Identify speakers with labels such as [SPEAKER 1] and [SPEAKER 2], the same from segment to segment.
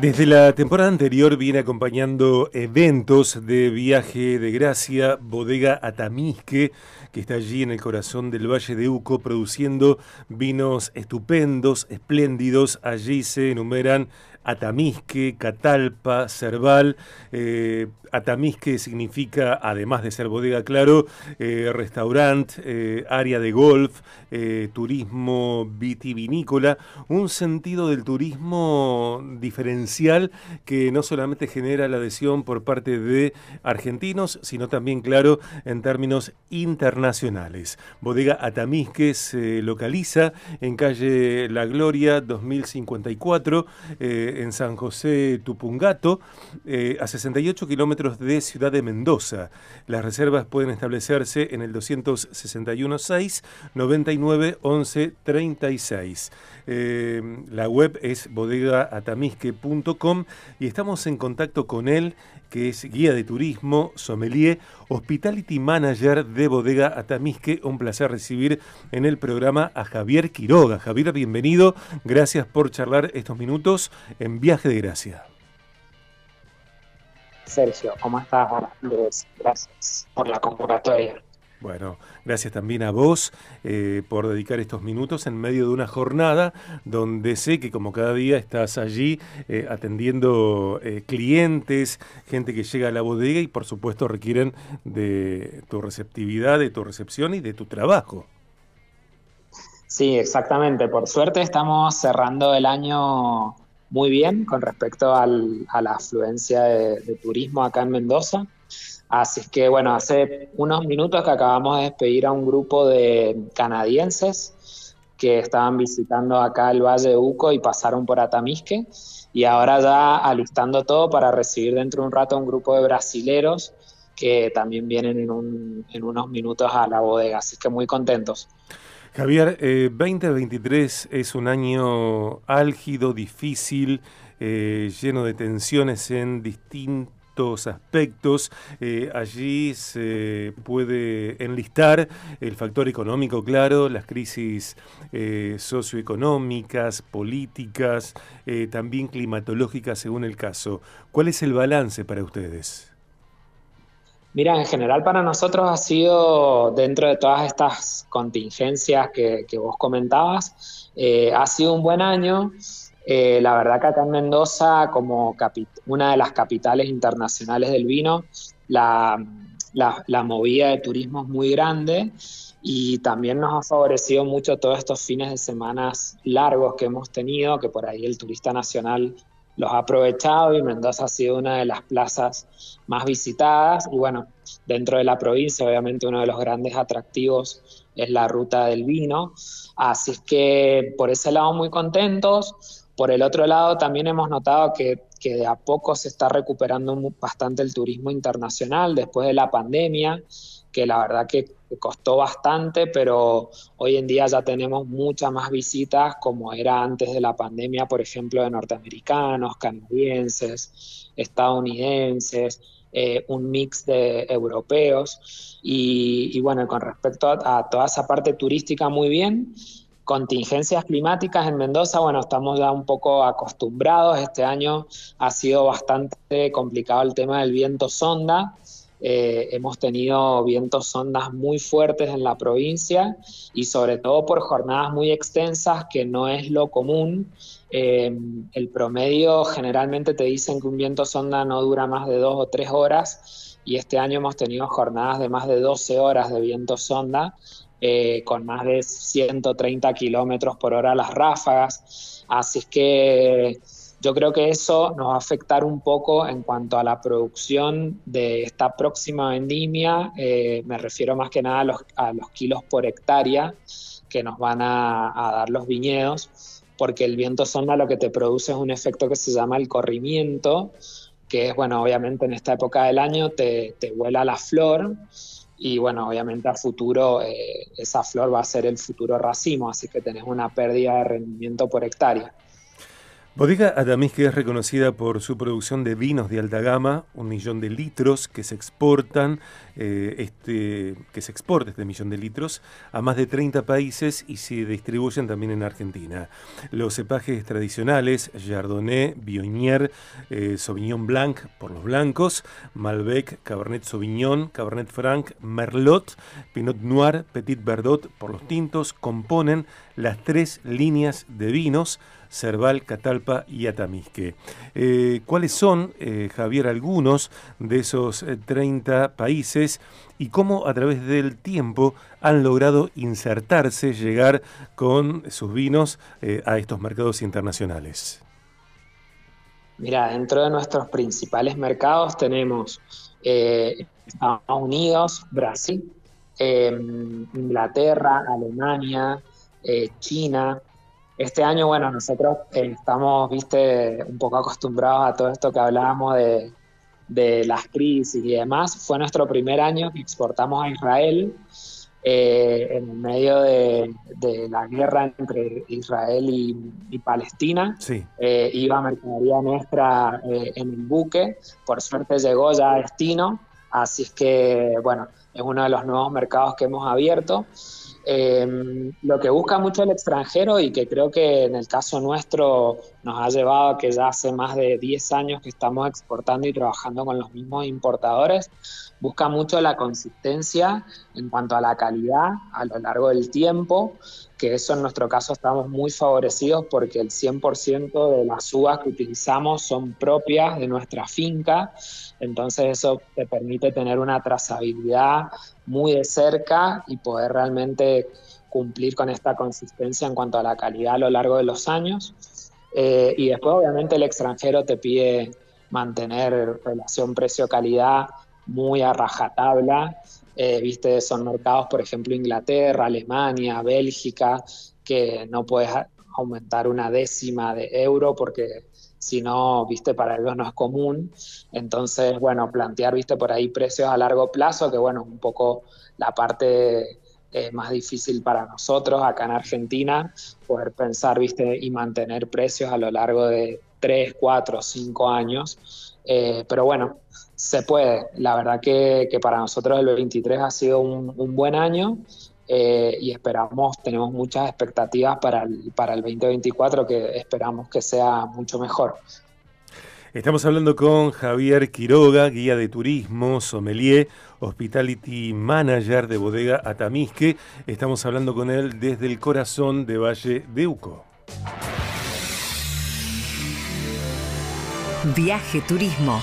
[SPEAKER 1] Desde la temporada anterior viene acompañando eventos de viaje de gracia, bodega Atamisque, que está allí en el corazón del Valle de Uco, produciendo vinos estupendos, espléndidos. Allí se enumeran Atamisque, Catalpa, Cerval. Eh, Atamisque significa, además de ser bodega, claro, eh, restaurante, eh, área de golf, turismo vitivinícola, un sentido del turismo diferencial que no solamente genera la adhesión por parte de argentinos, sino también, claro, en términos internacionales. Bodega Atamisque se localiza en calle La Gloria 2054 en San José Tupungato, eh, a 68 kilómetros de Ciudad de Mendoza. Las reservas pueden establecerse en el 261 6 99 11 36. la web es bodegaatamisque.com y estamos en contacto con él, que es guía de turismo, sommelier, hospitality manager de Bodega Atamisque. Un placer recibir en el programa a Javier Quiroga. Javier, bienvenido. Gracias por charlar estos minutos Viaje de Gracia.
[SPEAKER 2] Sergio, ¿cómo estás? Gracias por la convocatoria.
[SPEAKER 1] Bueno, gracias también a vos eh, por dedicar estos minutos en medio de una jornada donde sé que como cada día estás allí eh, atendiendo eh, clientes, gente que llega a la bodega y por supuesto requieren de tu receptividad, de tu recepción y de tu trabajo.
[SPEAKER 2] Sí, exactamente. Por suerte estamos cerrando el año muy bien con respecto a la afluencia de turismo acá en Mendoza. Así que bueno, hace unos minutos que acabamos de despedir a un grupo de canadienses que estaban visitando acá el Valle de Uco y pasaron por Atamisque y ahora ya alistando todo para recibir dentro de un rato a un grupo de brasileros que también vienen en, unos minutos a la bodega, así que muy contentos.
[SPEAKER 1] Javier, 2023 eh, es un año álgido, difícil, eh, lleno de tensiones en distintos aspectos. Eh, allí se puede enlistar el factor económico, claro, las crisis eh, socioeconómicas, políticas, también climatológicas según el caso. ¿Cuál es el balance para ustedes?
[SPEAKER 2] Mira, en general para nosotros ha sido, dentro de todas estas contingencias que, vos comentabas, ha sido un buen año. Eh, la verdad que acá en Mendoza, como una de las capitales internacionales del vino, la, movida de turismo es muy grande y también nos ha favorecido mucho todos estos fines de semana largos que hemos tenido, que por ahí el turista nacional los ha aprovechado y Mendoza ha sido una de las plazas más visitadas. Y bueno, dentro de la provincia obviamente uno de los grandes atractivos es la ruta del vino, así es que por ese lado muy contentos. Por el otro lado, también hemos notado que, de a poco se está recuperando bastante el turismo internacional después de la pandemia, que la verdad que costó bastante, pero hoy en día ya tenemos muchas más visitas como era antes de la pandemia, por ejemplo, de norteamericanos, canadienses, estadounidenses, eh, un mix de europeos. Y, bueno, con respecto a toda esa parte turística, muy bien contingencias climáticas en Mendoza, bueno, estamos ya un poco acostumbrados. Este año ha sido bastante complicado el tema del viento sonda. Eh, hemos tenido vientos sondas muy fuertes en la provincia y sobre todo por jornadas muy extensas que no es lo común. Eh, el promedio generalmente te dicen que un viento sonda no dura más de dos o tres horas y este año hemos tenido jornadas de más de 12 horas de viento sonda eh, con más de 130 kilómetros por hora las ráfagas. Así es que yo creo que eso nos va a afectar un poco en cuanto a la producción de esta próxima vendimia. Eh, me refiero más que nada a los, kilos por hectárea que nos van a, dar los viñedos, porque el viento sonda lo que te produce es un efecto que se llama el corrimiento, que es, bueno, obviamente en esta época del año te, vuela la flor y bueno, obviamente a futuro eh, esa flor va a ser el futuro racimo, así que tenés una pérdida de rendimiento por hectárea.
[SPEAKER 1] Bodega que es reconocida por su producción de vinos de alta gama, un millón de litros que se exportan, eh, este, que se exporta este millón de litros a más de 30 países y se distribuyen también en Argentina. Los cepajes tradicionales, Chardonnay, Viognier, eh, Sauvignon Blanc por los blancos, Malbec, Cabernet Sauvignon, Cabernet Franc, Merlot, Pinot Noir, Petit Verdot por los tintos, componen las tres líneas de vinos Cerval, Catalpa y Atamisque. Eh, ¿Cuáles son, eh, Javier, algunos de esos 30 eh, países y cómo a través del tiempo han logrado insertarse, llegar con sus vinos a estos mercados internacionales?
[SPEAKER 2] Mira, dentro de nuestros principales mercados tenemos Estados Unidos, Brasil, Inglaterra, Alemania, China, este año, bueno, nosotros eh, estamos, viste, un poco acostumbrados a todo esto que hablábamos de, las crisis y demás. Fue nuestro primer año que exportamos a Israel eh, en medio de, la guerra entre Israel y, Palestina.
[SPEAKER 1] Sí.
[SPEAKER 2] Eh, iba mercadería nuestra en el buque. Por suerte llegó ya a destino. Así es que, bueno, es uno de los nuevos mercados que hemos abierto. Em, lo que busca mucho el extranjero y que creo que en el caso nuestro nos ha llevado a que ya hace más de 10 años que estamos exportando y trabajando con los mismos importadores, busca mucho la consistencia en cuanto a la calidad a lo largo del tiempo, que eso en nuestro caso estamos muy favorecidos porque el 100% de las uvas que utilizamos son propias de nuestra finca, entonces eso te permite tener una trazabilidad muy de cerca y poder realmente cumplir con esta consistencia en cuanto a la calidad a lo largo de los años. Eh, y después obviamente el extranjero te pide mantener relación precio-calidad muy a rajatabla. Eh, viste, son mercados, por ejemplo, Inglaterra, Alemania, Bélgica, que no puedes aumentar una décima de euro porque si no, viste, para ellos no es común. Entonces, bueno, plantear, viste, por ahí precios a largo plazo, que bueno, un poco la parte eh, más difícil para nosotros acá en Argentina, poder pensar, viste, y mantener precios a lo largo de 3, 4, 5 años. Eh, pero bueno, se puede. La verdad que, para nosotros el 23 ha sido un buen año. Eh, y esperamos, tenemos muchas expectativas para el, para el 2024 que esperamos que sea mucho mejor.
[SPEAKER 1] Estamos hablando con Javier Quiroga, guía de turismo, sommelier, hospitality manager de bodega Atamisque. Estamos hablando con él desde el corazón de Valle de Uco.
[SPEAKER 3] Viaje Turismo.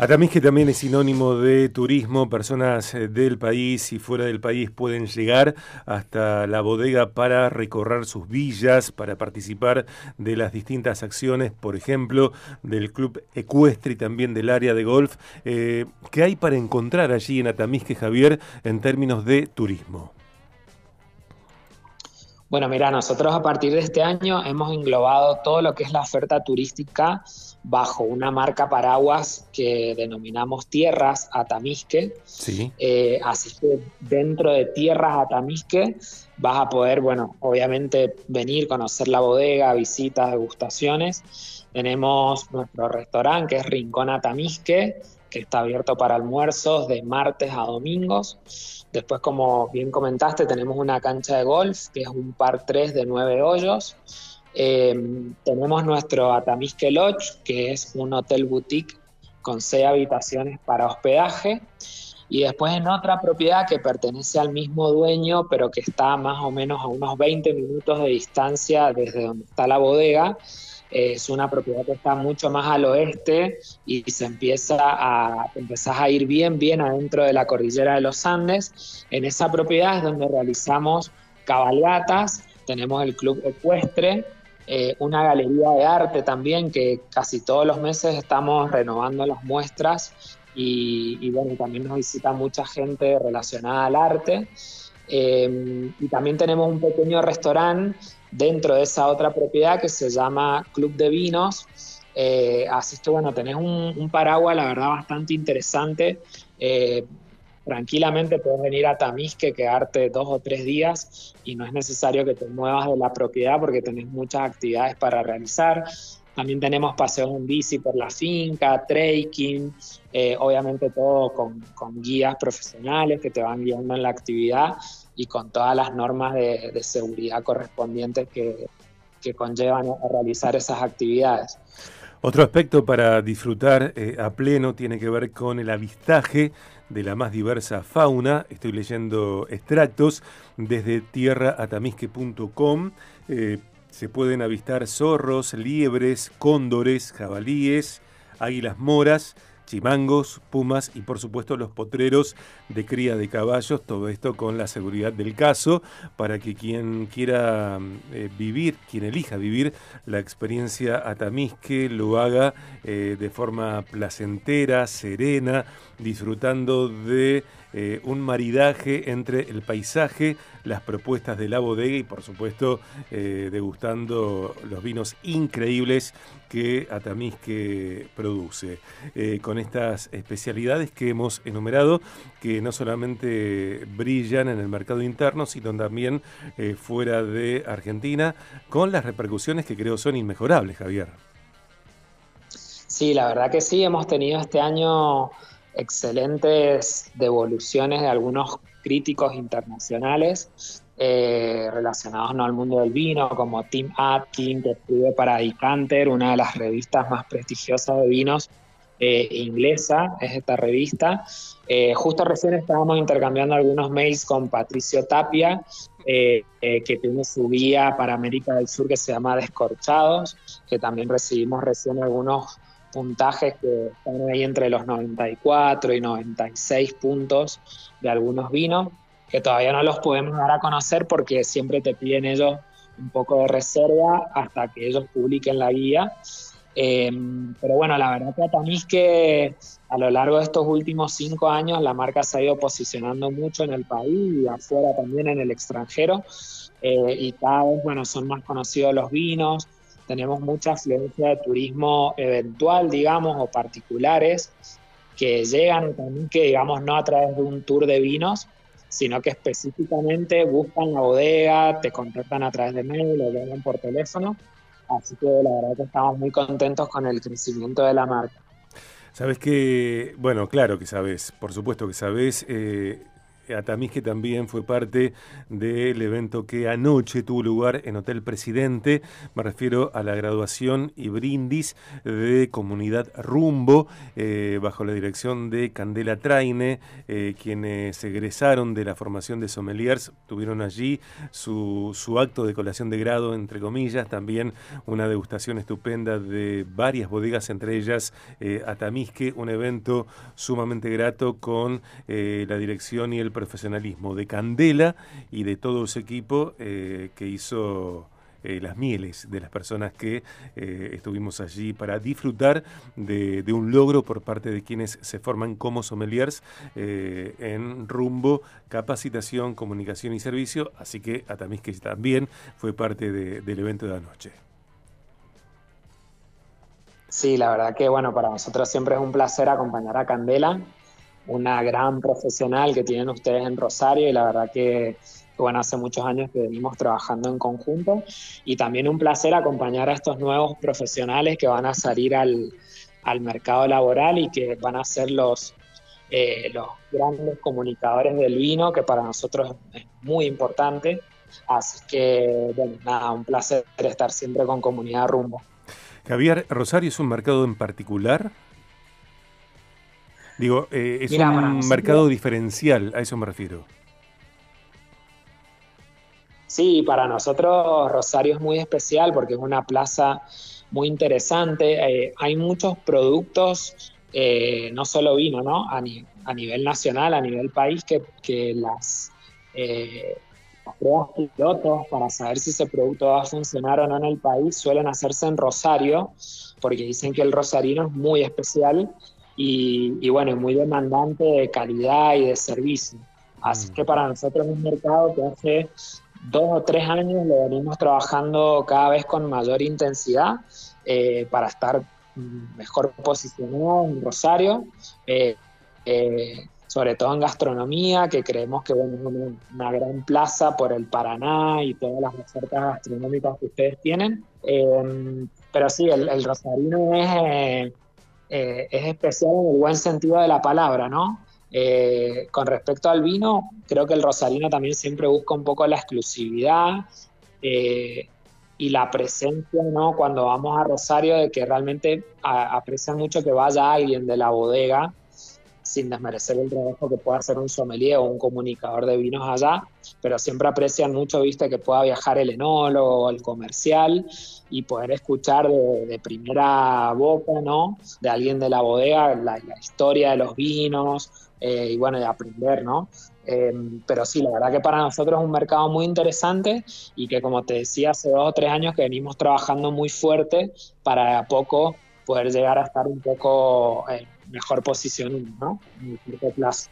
[SPEAKER 1] Atamisque también es sinónimo de turismo. Personas eh, del país y fuera del país pueden llegar hasta la bodega para recorrer sus villas, para participar de las distintas acciones, por ejemplo, del club ecuestre y también del área de golf. Eh, ¿Qué hay para encontrar allí en Atamisque, Javier, en términos de turismo?
[SPEAKER 2] Bueno, mira, nosotros a partir de este año hemos englobado todo lo que es la oferta turística bajo una marca paraguas que denominamos Tierras Atamisque.
[SPEAKER 1] Sí.
[SPEAKER 2] Eh, así que dentro de Tierras Atamisque vas a poder, bueno, obviamente venir, conocer la bodega, visitas, degustaciones. Tenemos nuestro restaurante que es Rincón Atamisque, que está abierto para almuerzos de martes a domingos. Después, como bien comentaste, tenemos una cancha de golf, que es un par 3 de 9 hoyos. Eh, tenemos nuestro Atamisque Lodge, que es un hotel boutique con 6 habitaciones para hospedaje. Y después en otra propiedad que pertenece al mismo dueño, pero que está más o menos a unos 20 minutos de distancia desde donde está la bodega, es una propiedad que está mucho más al oeste y se empieza a, empezás a ir bien, bien adentro de la cordillera de los Andes. En esa propiedad es donde realizamos cabalgatas, tenemos el club ecuestre, eh, una galería de arte también que casi todos los meses estamos renovando las muestras y, bueno, también nos visita mucha gente relacionada al arte. Eh, y también tenemos un pequeño restaurante dentro de esa otra propiedad que se llama Club de Vinos. Eh, así que bueno, tenés un, paraguas, la verdad, bastante interesante. Eh, tranquilamente puedes venir a Tamisque, quedarte dos o tres días y no es necesario que te muevas de la propiedad porque tenés muchas actividades para realizar. También tenemos paseos en bici por la finca, trekking, eh, obviamente todo con, guías profesionales que te van guiando en la actividad y con todas las normas de, seguridad correspondientes que, que conllevan a realizar esas actividades.
[SPEAKER 1] Otro aspecto para disfrutar eh, a pleno tiene que ver con el avistaje de la más diversa fauna. Estoy leyendo extractos desde tierraatamisque.com. Eh, se pueden avistar zorros, liebres, cóndores, jabalíes, águilas moras, chimangos, pumas y por supuesto los potreros de cría de caballos, todo esto con la seguridad del caso para que quien quiera eh, vivir, quien elija vivir la experiencia atamisque lo haga eh, de forma placentera, serena, disfrutando de eh, un maridaje entre el paisaje, las propuestas de la bodega y por supuesto degustando los vinos increíbles que Atamisque produce. Eh, con estas especialidades que hemos enumerado, que no solamente brillan en el mercado interno, sino también eh, fuera de Argentina, con las repercusiones que creo son inmejorables, Javier.
[SPEAKER 2] Sí, la verdad que sí, hemos tenido este año excelentes devoluciones de algunos críticos internacionales eh, relacionados ¿no? al mundo del vino, como Tim Atkin, que escribe para Decanter, una de las revistas más prestigiosas de vinos eh, inglesa, es esta revista. Eh, justo recién estábamos intercambiando algunos mails con Patricio Tapia, que tiene su guía para América del Sur que se llama Descorchados, que también recibimos recién algunos puntajes que están ahí entre los 94 y 96 puntos de algunos vinos que todavía no los podemos dar a conocer porque siempre te piden ellos un poco de reserva hasta que ellos publiquen la guía. Eh, pero bueno, la verdad que es que a lo largo de estos últimos cinco años la marca se ha ido posicionando mucho en el país y afuera también en el extranjero. Eh, y cada vez, bueno, son más conocidos los vinos. Tenemos mucha afluencia de turismo eventual, digamos, o particulares que llegan también que, digamos, no a través de un tour de vinos, sino que específicamente buscan la bodega, te contactan a través de mail o llaman por teléfono. Así que la verdad que estamos muy contentos con el crecimiento de la marca.
[SPEAKER 1] Sabes que, bueno, claro que sabes, por supuesto que sabes, eh, Atamisque también fue parte del evento que anoche tuvo lugar en Hotel Presidente. Me refiero a la graduación y brindis de Comunidad Rumbo, eh, bajo la dirección de Candela Traine, eh, quienes egresaron de la formación de sommeliers, tuvieron allí su, acto de colación de grado, entre comillas, también una degustación estupenda de varias bodegas, entre ellas eh, Atamisque, un evento sumamente grato con la dirección y el profesionalismo de Candela y de todo su equipo eh, que hizo eh, las mieles de las personas que eh, estuvimos allí para disfrutar de, un logro por parte de quienes se forman como sommeliers en rumbo, capacitación, comunicación y servicio. Así que Atamisque también fue parte del evento de anoche.
[SPEAKER 2] Sí, la verdad que bueno, para nosotros siempre es un placer acompañar a Candela una gran profesional que tienen ustedes en Rosario y la verdad que, bueno, hace muchos años que venimos trabajando en conjunto y también un placer acompañar a estos nuevos profesionales que van a salir al, mercado laboral y que van a ser los, eh, los grandes comunicadores del vino, que para nosotros es muy importante. Así que, bueno, nada, un placer estar siempre con Comunidad Rumbo.
[SPEAKER 1] Javier, ¿Rosario es un mercado en particular? Digo, eh, es un mercado diferencial, a eso me refiero.
[SPEAKER 2] Sí, para nosotros Rosario es muy especial porque es una plaza muy interesante. Eh, hay muchos productos, eh, no solo vino, ¿no? A, nivel nacional, a nivel país, que, que las, las pruebas pilotos para saber si ese producto va a funcionar o no en el país suelen hacerse en Rosario, porque dicen que el rosarino es muy especial y, bueno, muy demandante de calidad y de servicio. Así mm. que para nosotros es un mercado que hace dos o tres años lo venimos trabajando cada vez con mayor intensidad eh, para estar mejor posicionado en Rosario. Eh, eh, sobre todo en gastronomía, que creemos que bueno, es una, gran plaza por el Paraná y todas las ofertas gastronómicas que ustedes tienen. Eh, pero sí, el, rosarino es, eh, eh, es especial en el buen sentido de la palabra, ¿no? con respecto al vino, creo que el rosarino también siempre busca un poco la exclusividad y la presencia, ¿no? Cuando vamos a Rosario, de que realmente aprecian mucho que vaya alguien de la bodega sin desmerecer el trabajo que pueda hacer un sommelier o un comunicador de vinos allá, pero siempre aprecian mucho, viste, que pueda viajar el enólogo, el comercial y poder escuchar de, primera boca, ¿no? De alguien de la bodega la, historia de los vinos eh, y bueno, de aprender, ¿no? Eh, pero sí, la verdad que para nosotros es un mercado muy interesante y que como te decía hace dos o tres años que venimos trabajando muy fuerte para a poco poder llegar a estar un poco eh, mejor posición ¿no? en el corto plazo.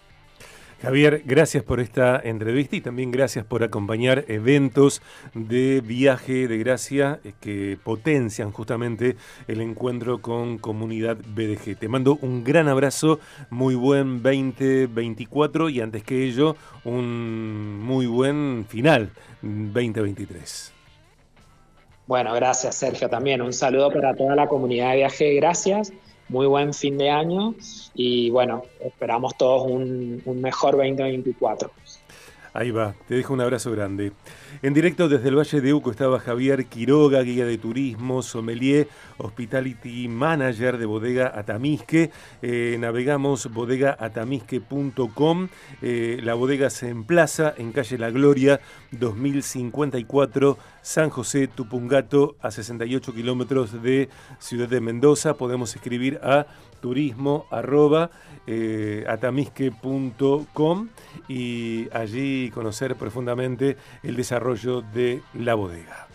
[SPEAKER 1] Javier, gracias por esta entrevista y también gracias por acompañar eventos de viaje de gracia eh, que potencian justamente el encuentro con comunidad BDG. Te mando un gran abrazo, muy buen 2024 y antes que ello, un muy buen final 2023.
[SPEAKER 2] Bueno, gracias Sergio también. Un saludo para toda la comunidad de viaje. Gracias muy buen fin de año y bueno, esperamos todos un, mejor 2024.
[SPEAKER 1] Ahí va, te dejo un abrazo grande. En directo desde el Valle de Uco estaba Javier Quiroga, guía de turismo, sommelier, hospitality manager de Bodega Atamisque. Eh, navegamos bodegaatamisque.com. Eh, la bodega se emplaza en calle La Gloria, 2054, San José Tupungato, a 68 kilómetros de Ciudad de Mendoza. Podemos escribir a turismo arroba eh, y allí conocer profundamente el desarrollo de la bodega.